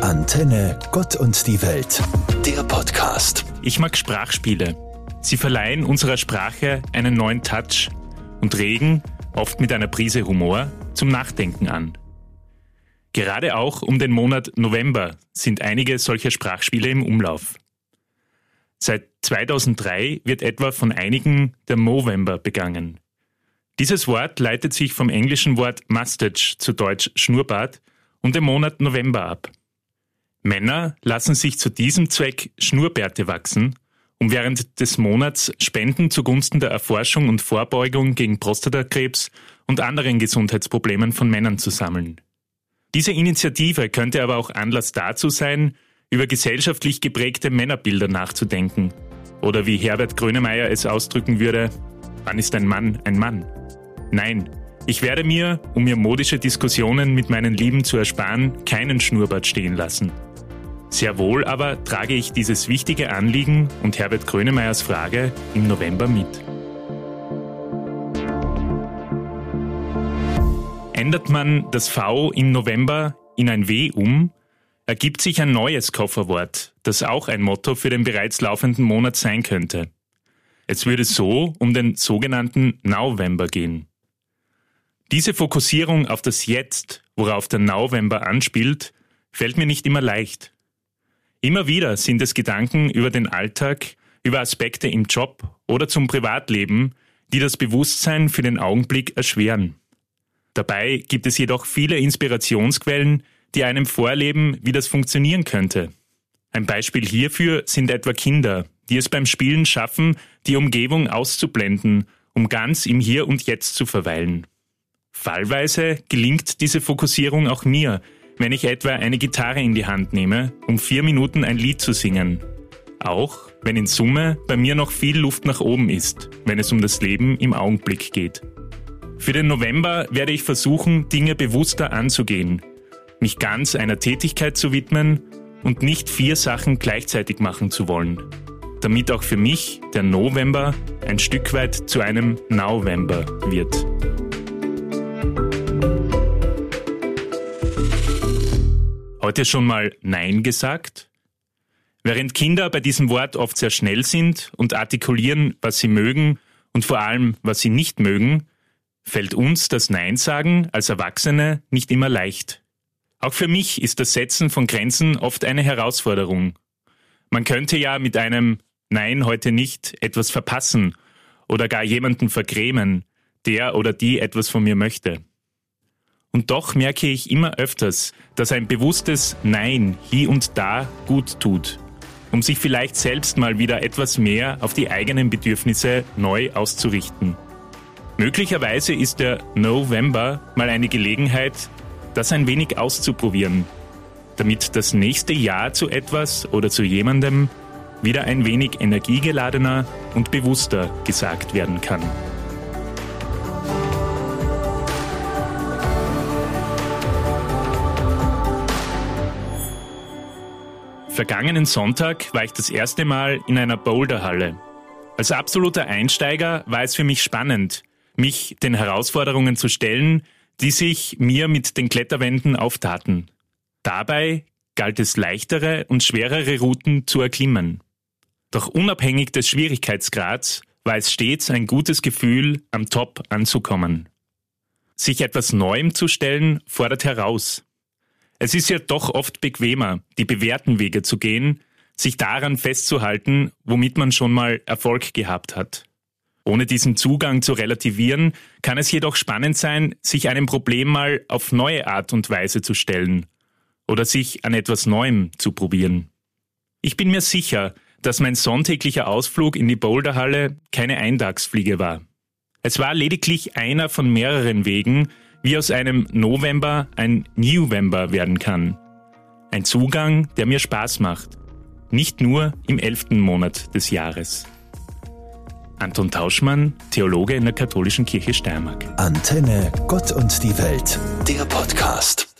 Antenne Gott und die Welt, der Podcast. Ich mag Sprachspiele. Sie verleihen unserer Sprache einen neuen Touch und regen, oft mit einer Prise Humor, zum Nachdenken an. Gerade auch um den Monat November sind einige solcher Sprachspiele im Umlauf. Seit 2003 wird etwa von einigen der Movember begangen. Dieses Wort leitet sich vom englischen Wort Mustache zu Deutsch Schnurrbart und dem Monat November ab. Männer lassen sich zu diesem Zweck Schnurrbärte wachsen, um während des Monats Spenden zugunsten der Erforschung und Vorbeugung gegen Prostatakrebs und anderen Gesundheitsproblemen von Männern zu sammeln. Diese Initiative könnte aber auch Anlass dazu sein, über gesellschaftlich geprägte Männerbilder nachzudenken. Oder wie Herbert Grönemeyer es ausdrücken würde, wann ist ein Mann ein Mann? Nein, ich werde mir, um mir modische Diskussionen mit meinen Lieben zu ersparen, keinen Schnurrbart stehen lassen. Sehr wohl aber trage ich dieses wichtige Anliegen und Herbert Grönemeyers Frage im November mit. Ändert man das V im November in ein W um, ergibt sich ein neues Kofferwort, das auch ein Motto für den bereits laufenden Monat sein könnte. Es würde so um den sogenannten November gehen. Diese Fokussierung auf das Jetzt, worauf der November anspielt, fällt mir nicht immer leicht. Immer wieder sind es Gedanken über den Alltag, über Aspekte im Job oder zum Privatleben, die das Bewusstsein für den Augenblick erschweren. Dabei gibt es jedoch viele Inspirationsquellen, die einem vorleben, wie das funktionieren könnte. Ein Beispiel hierfür sind etwa Kinder, die es beim Spielen schaffen, die Umgebung auszublenden, um ganz im Hier und Jetzt zu verweilen. Fallweise gelingt diese Fokussierung auch mir, wenn ich etwa eine Gitarre in die Hand nehme, um vier Minuten ein Lied zu singen. Auch wenn in Summe bei mir noch viel Luft nach oben ist, wenn es um das Leben im Augenblick geht. Für den November werde ich versuchen, Dinge bewusster anzugehen, mich ganz einer Tätigkeit zu widmen und nicht vier Sachen gleichzeitig machen zu wollen, damit auch für mich der November ein Stück weit zu einem November wird. Heute schon mal Nein gesagt? Während Kinder bei diesem Wort oft sehr schnell sind und artikulieren, was sie mögen und vor allem, was sie nicht mögen, fällt uns das Nein sagen als Erwachsene nicht immer leicht. Auch für mich ist das Setzen von Grenzen oft eine Herausforderung. Man könnte ja mit einem Nein heute nicht etwas verpassen oder gar jemanden vergrämen, der oder die etwas von mir möchte. Und doch merke ich immer öfters, dass ein bewusstes Nein hier und da gut tut, um sich vielleicht selbst mal wieder etwas mehr auf die eigenen Bedürfnisse neu auszurichten. Möglicherweise ist der November mal eine Gelegenheit, das ein wenig auszuprobieren, damit das nächste Jahr zu etwas oder zu jemandem wieder ein wenig energiegeladener und bewusster gesagt werden kann. Vergangenen Sonntag war ich das erste Mal in einer Boulderhalle. Als absoluter Einsteiger war es für mich spannend, mich den Herausforderungen zu stellen, die sich mir mit den Kletterwänden auftaten. Dabei galt es leichtere und schwerere Routen zu erklimmen. Doch unabhängig des Schwierigkeitsgrads war es stets ein gutes Gefühl, am Top anzukommen. Sich etwas Neuem zu stellen, fordert heraus. Es ist ja doch oft bequemer, die bewährten Wege zu gehen, sich daran festzuhalten, womit man schon mal Erfolg gehabt hat. Ohne diesen Zugang zu relativieren, kann es jedoch spannend sein, sich einem Problem mal auf neue Art und Weise zu stellen oder sich an etwas Neuem zu probieren. Ich bin mir sicher, dass mein sonntäglicher Ausflug in die Boulderhalle keine Eintagsfliege war. Es war lediglich einer von mehreren Wegen, wie aus einem November ein Newember werden kann. Ein Zugang, der mir Spaß macht. Nicht nur im elften Monat des Jahres. Anton Tauschmann, Theologe in der Katholischen Kirche Steiermark. Antenne Gott und die Welt, der Podcast.